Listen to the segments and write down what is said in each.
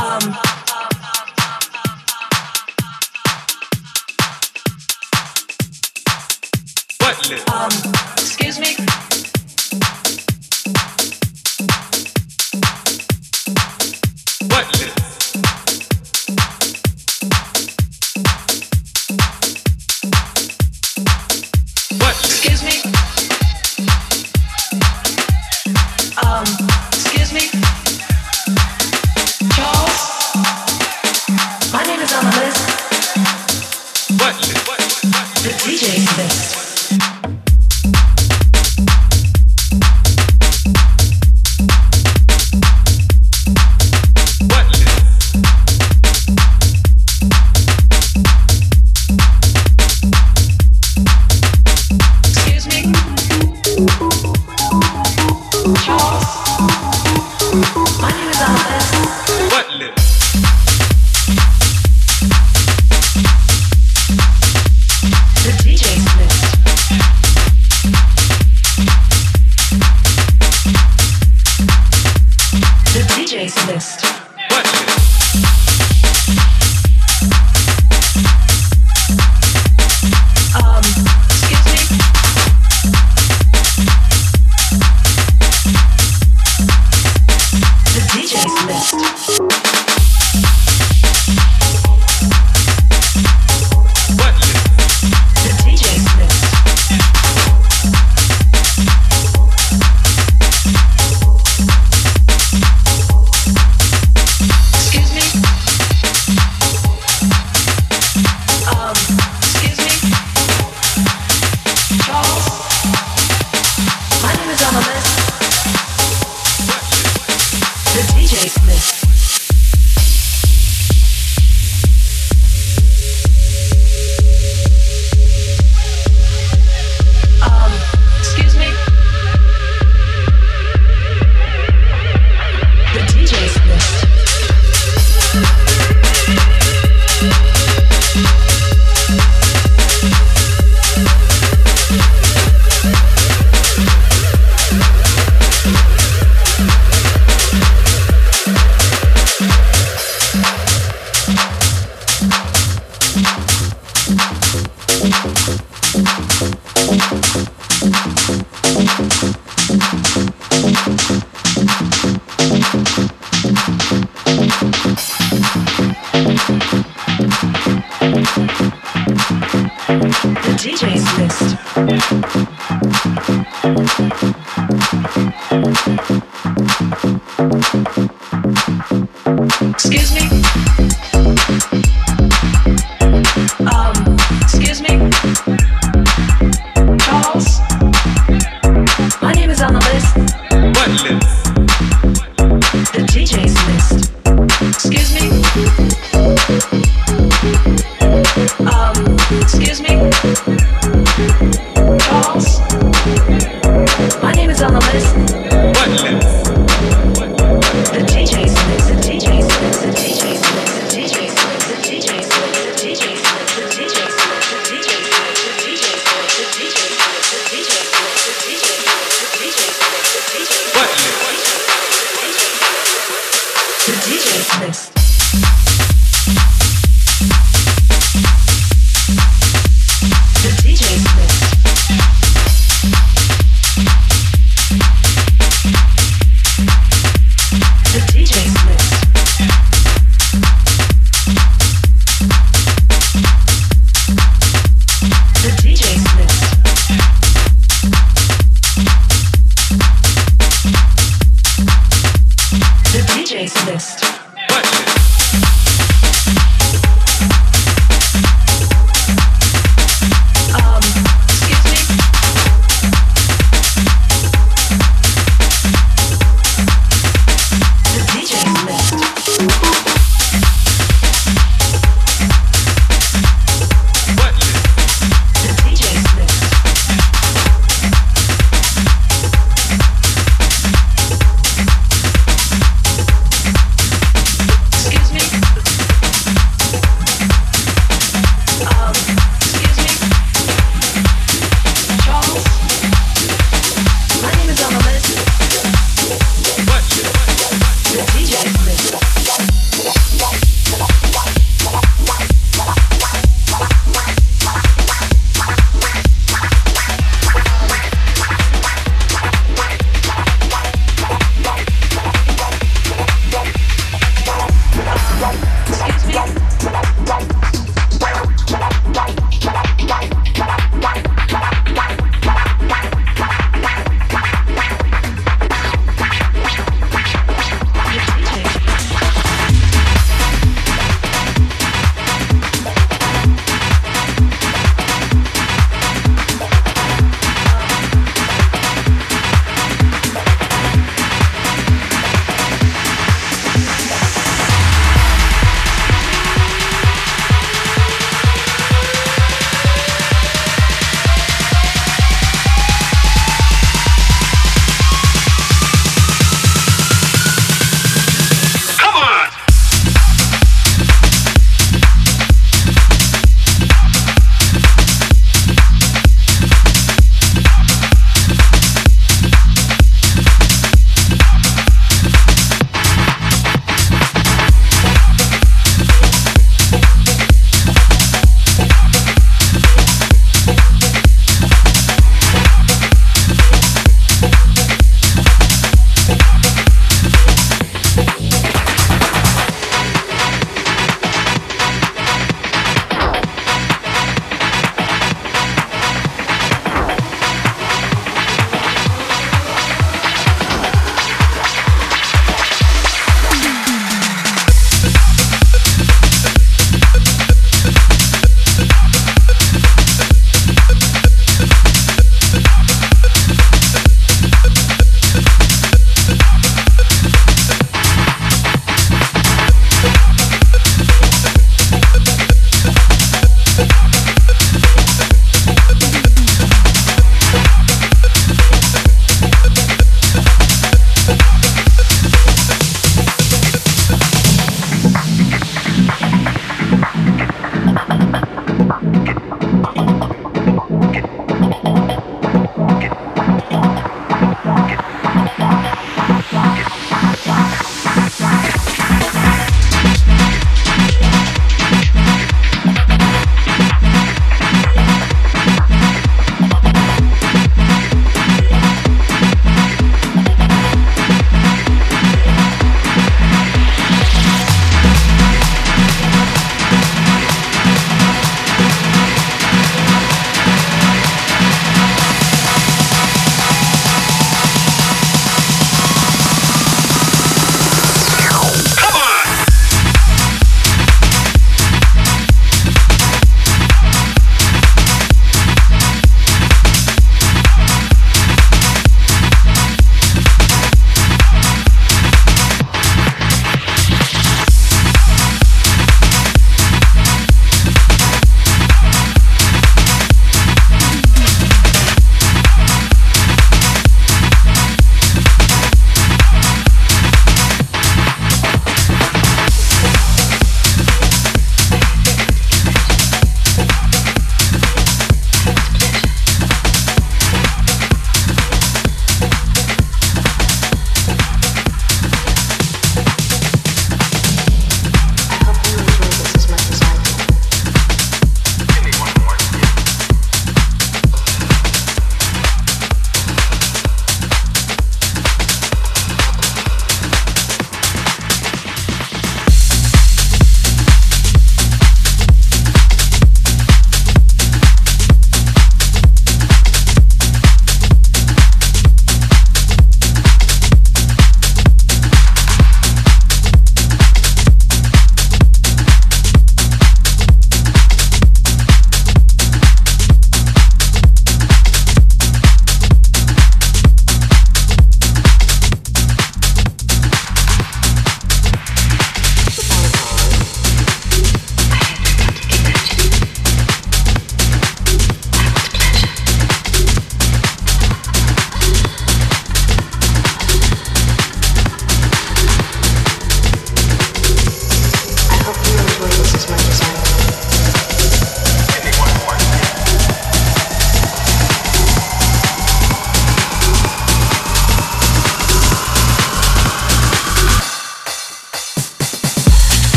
Um, um,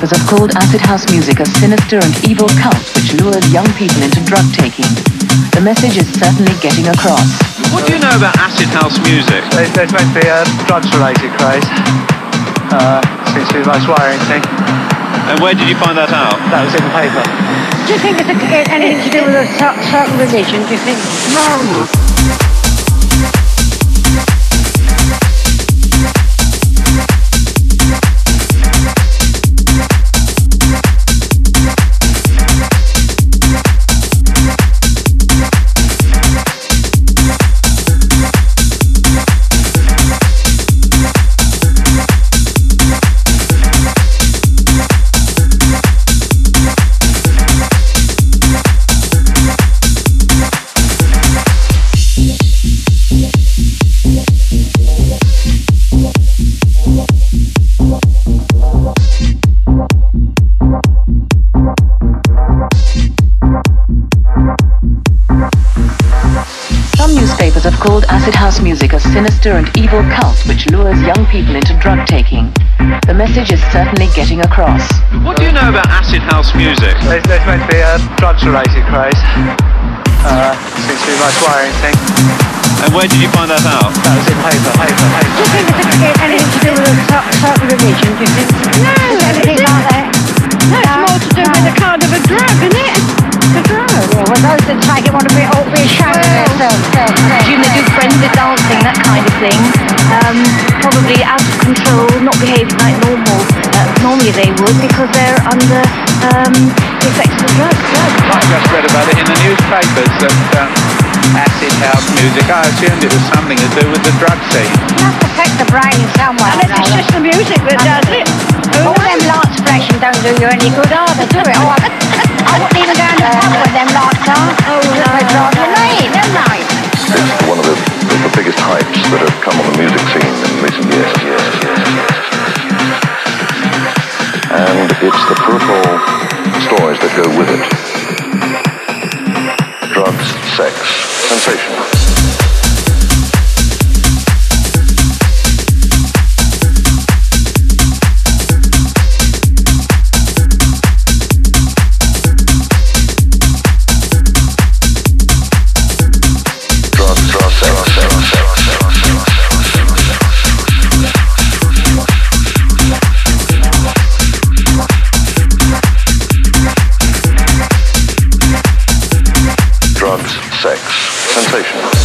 newspapers have called acid house music a sinister and evil cult which lures young people into drug taking. The message is certainly getting across. What do you know about acid house music? There's, there's meant to be a drugs-related craze. Uh, seems to be the most worrying thing. And where did you find that out? That was in the paper. Do you think it's anything to do with a certain religion? Do you think? No. Music a sinister and evil cult which lures young people into drug taking. The message is certainly getting across. What do you know about acid house music? There's, there's meant to be a drugs-related craze. Uh, seems to be the most worrying thing. And where did you find that out? That was in the paper, paper, Do you think paper. it's a, anything to do with a cer- certain religion? Do you think? No. Anything like that? No, it's more to do with a kind of a drug, isn't it? It's a drug. Yeah, well, those that take it want to be all be ashamed of themselves. Self, I presume they do frenzied dancing, that kind of thing. Um, probably out of control, not behaving like normal. Uh, normally they would because they're under um, the effects of drugs. drugs. I just read about it in the newspapers that um, acid house music, I assumed it was something to do with the drug scene. must affect the brain somewhere. Unless it's just the music that does it. All them lights flashing don't do you any good either, do it? Oh, I, I wouldn't even go in the pub with them lights on. Oh, no. They drive you late, don't they? It's one of the, the biggest hypes that have come on the music scene in recent years. And it's the peripheral stories that go with it. Drugs, sex, sensation. Sensation.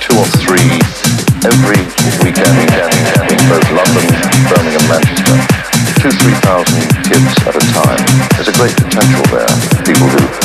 Two or three every weekend in both London, Birmingham, Manchester. Two, three thousand kids at a time. There's a great potential there. People who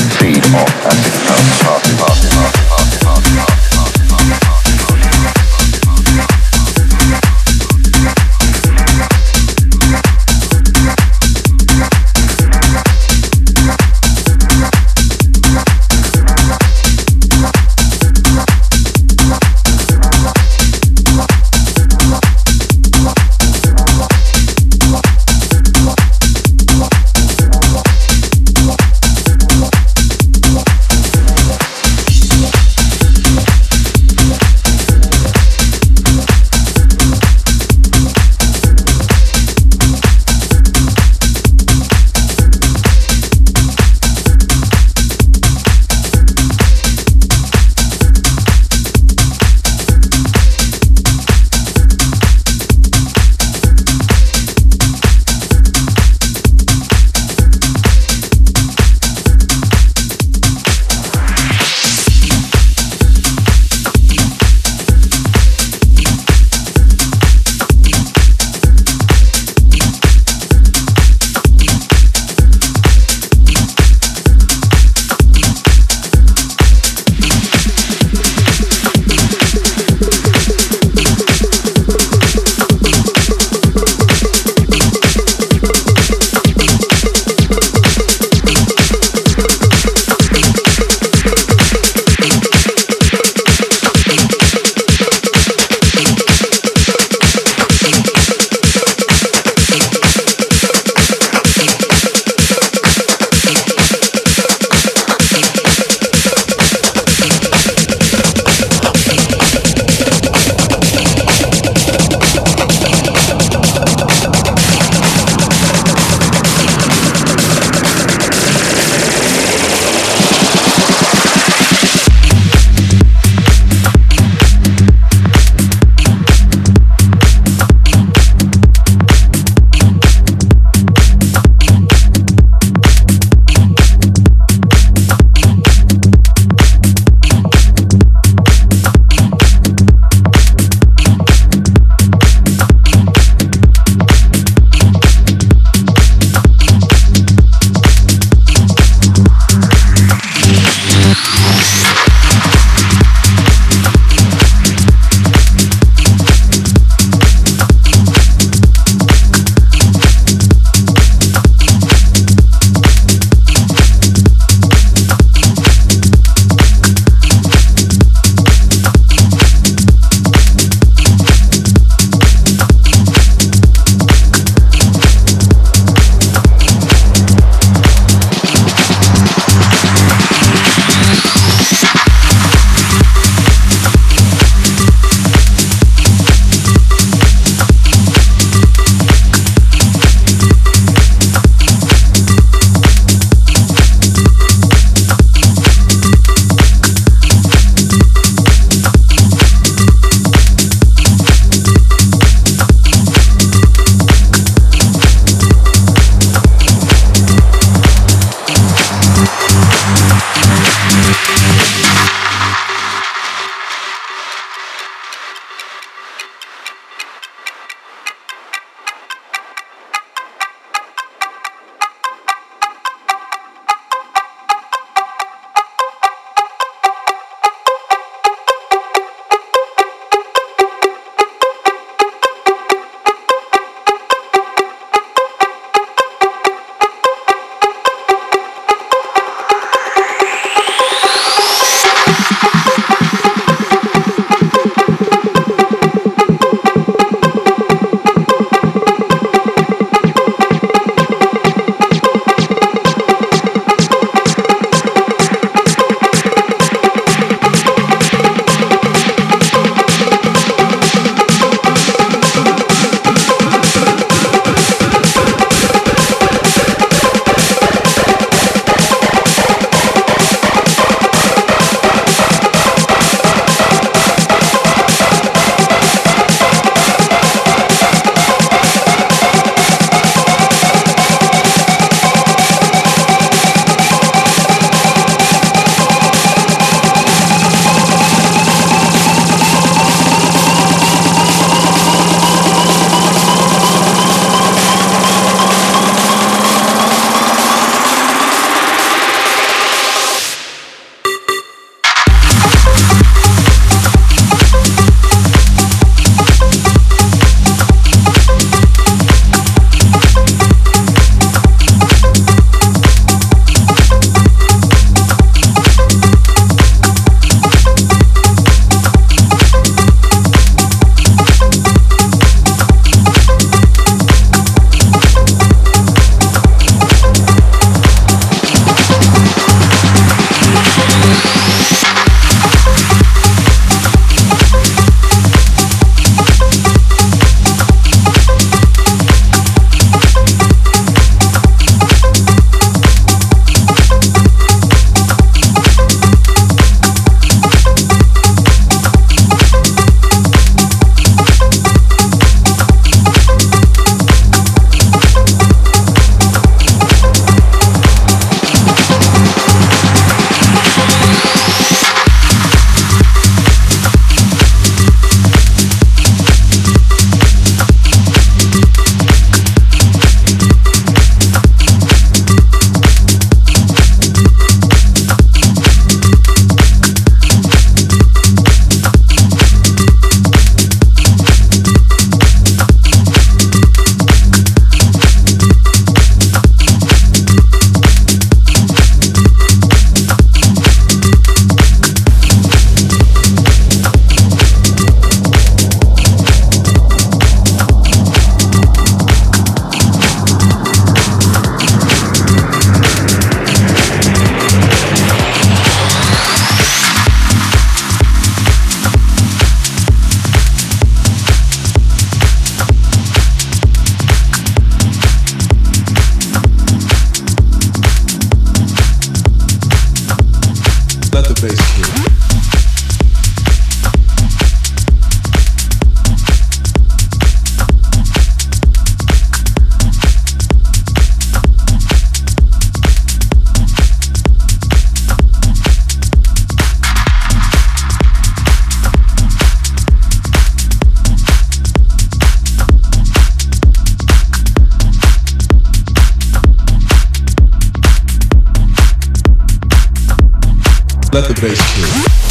Let the bass kick.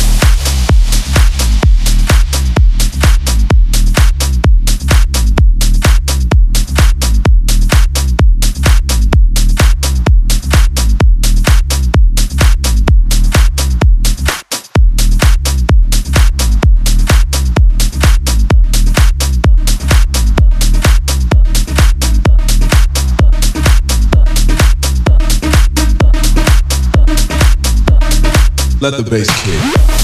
Let the bass kick.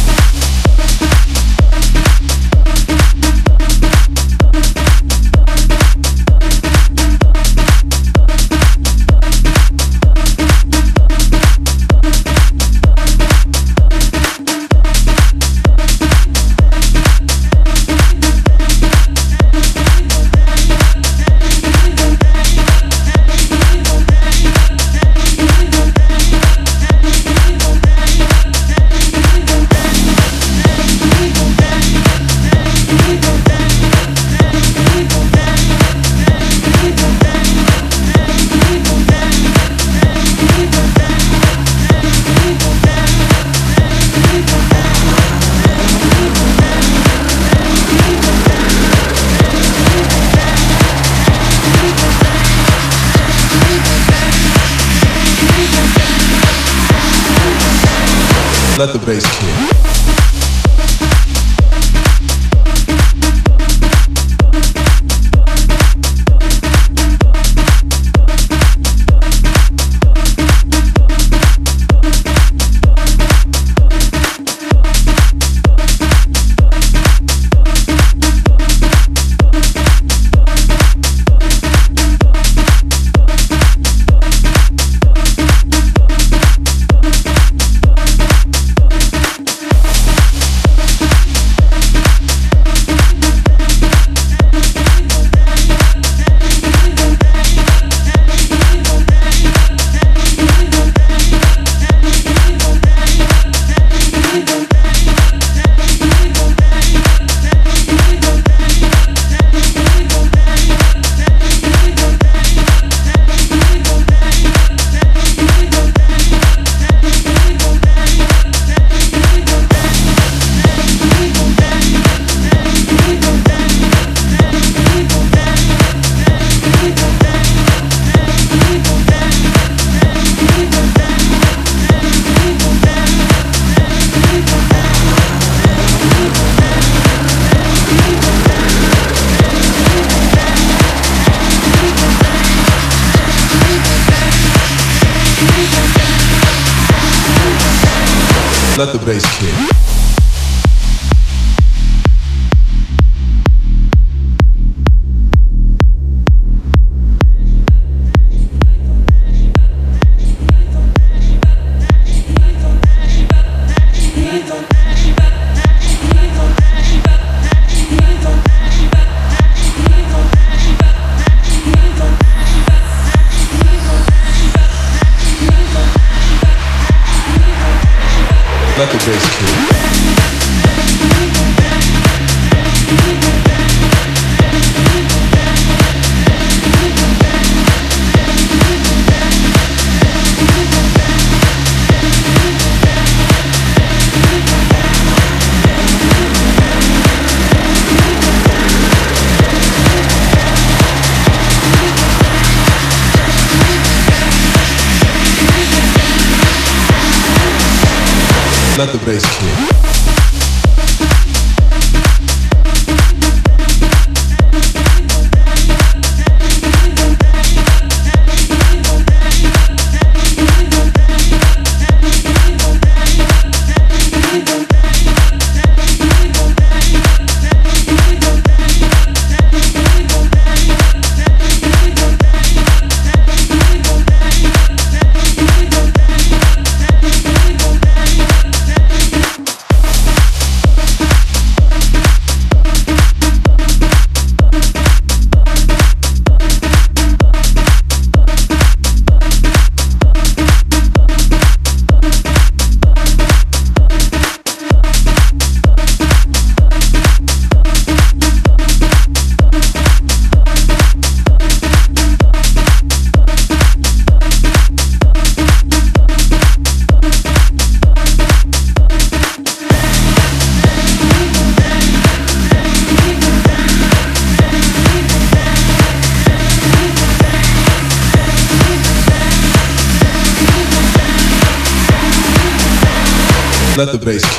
Let the bass kick. Let the bass kick. Let the bass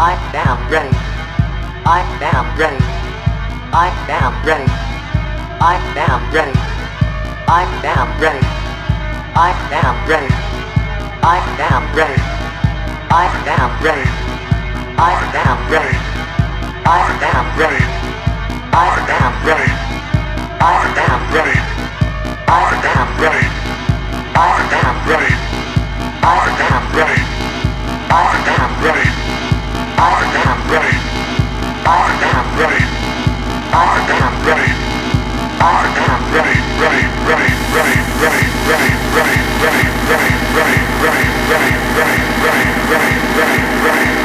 I am ready. I am ready. I am ready. I am ready. I am ready. I am ready. I am ready. I am ready. I am ready. I am ready. I am ready. I am ready. I am ready. I am ready. I am ready. I am ready. I am ready. I am ready. I am ready. I am ready, ready, ready, ready, ready, ready, ready, ready, ready, ready, ready, ready, ready, ready, ready, ready, ready, ready.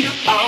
Just